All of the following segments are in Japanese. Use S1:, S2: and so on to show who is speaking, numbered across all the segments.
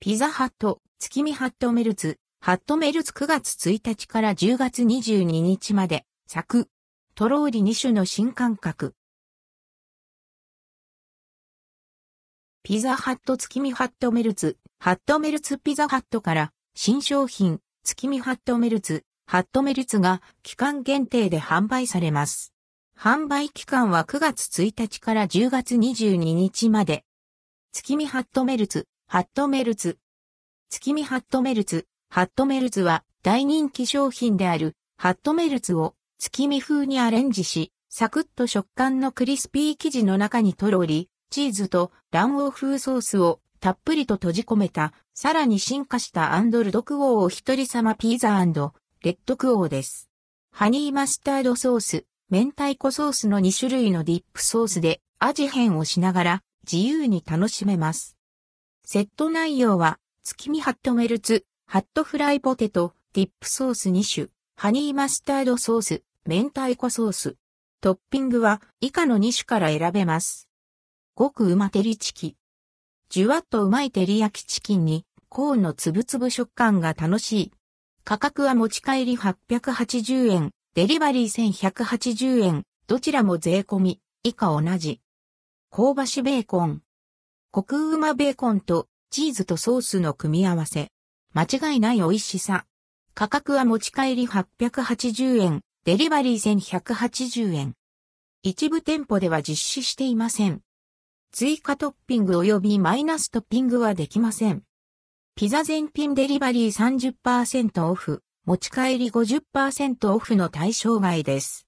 S1: ピザハット、月見ハットメルツ、ハットメルツ9月1日から10月22日まで、作。トローリ2種の新感覚。ピザハット月見ハットメルツ、ハットメルツピザハットから新商品、月見ハットメルツ、ハットメルツが期間限定で販売されます。販売期間は9月1日から10月22日まで。月見ハットメルツ、ハットメルツ。月見ハットメルツ。ハットメルツは大人気商品であるハットメルツを月見風にアレンジし、サクッと食感のクリスピー生地の中にとろり、チーズと卵黄風ソースをたっぷりと閉じ込めた、さらに進化したアンドルドクオーお一人様ピーザレッドクオーです。ハニーマスタードソース、明太子ソースの2種類のディップソースで味変をしながら自由に楽しめます。セット内容は、月見ハットメルツ、ハットフライポテト、ディップソース2種、ハニーマスタードソース、明太子ソース。トッピングは以下の2種から選べます。ごくうま照りチキ。じゅわっとうまい照り焼きチキンに、コーンのつぶつぶ食感が楽しい。価格は持ち帰り880円、デリバリー1180円、どちらも税込み、以下同じ。香ばしベーコン。コクうまベーコンとチーズとソースの組み合わせ。間違いない美味しさ。価格は持ち帰り880円、デリバリー1180円。一部店舗では実施していません。追加トッピング及びマイナストッピングはできません。ピザ全品デリバリー30%オフ、持ち帰り50%オフの対象外です。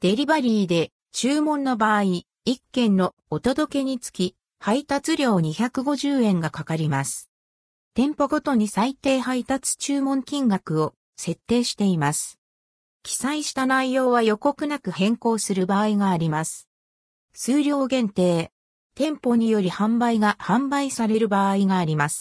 S1: デリバリーで注文の場合、1件のお届けにつき配達料250円がかかります。店舗ごとに最低配達注文金額を設定しています。記載した内容は予告なく変更する場合があります。数量限定。店舗により販売が販売される場合があります。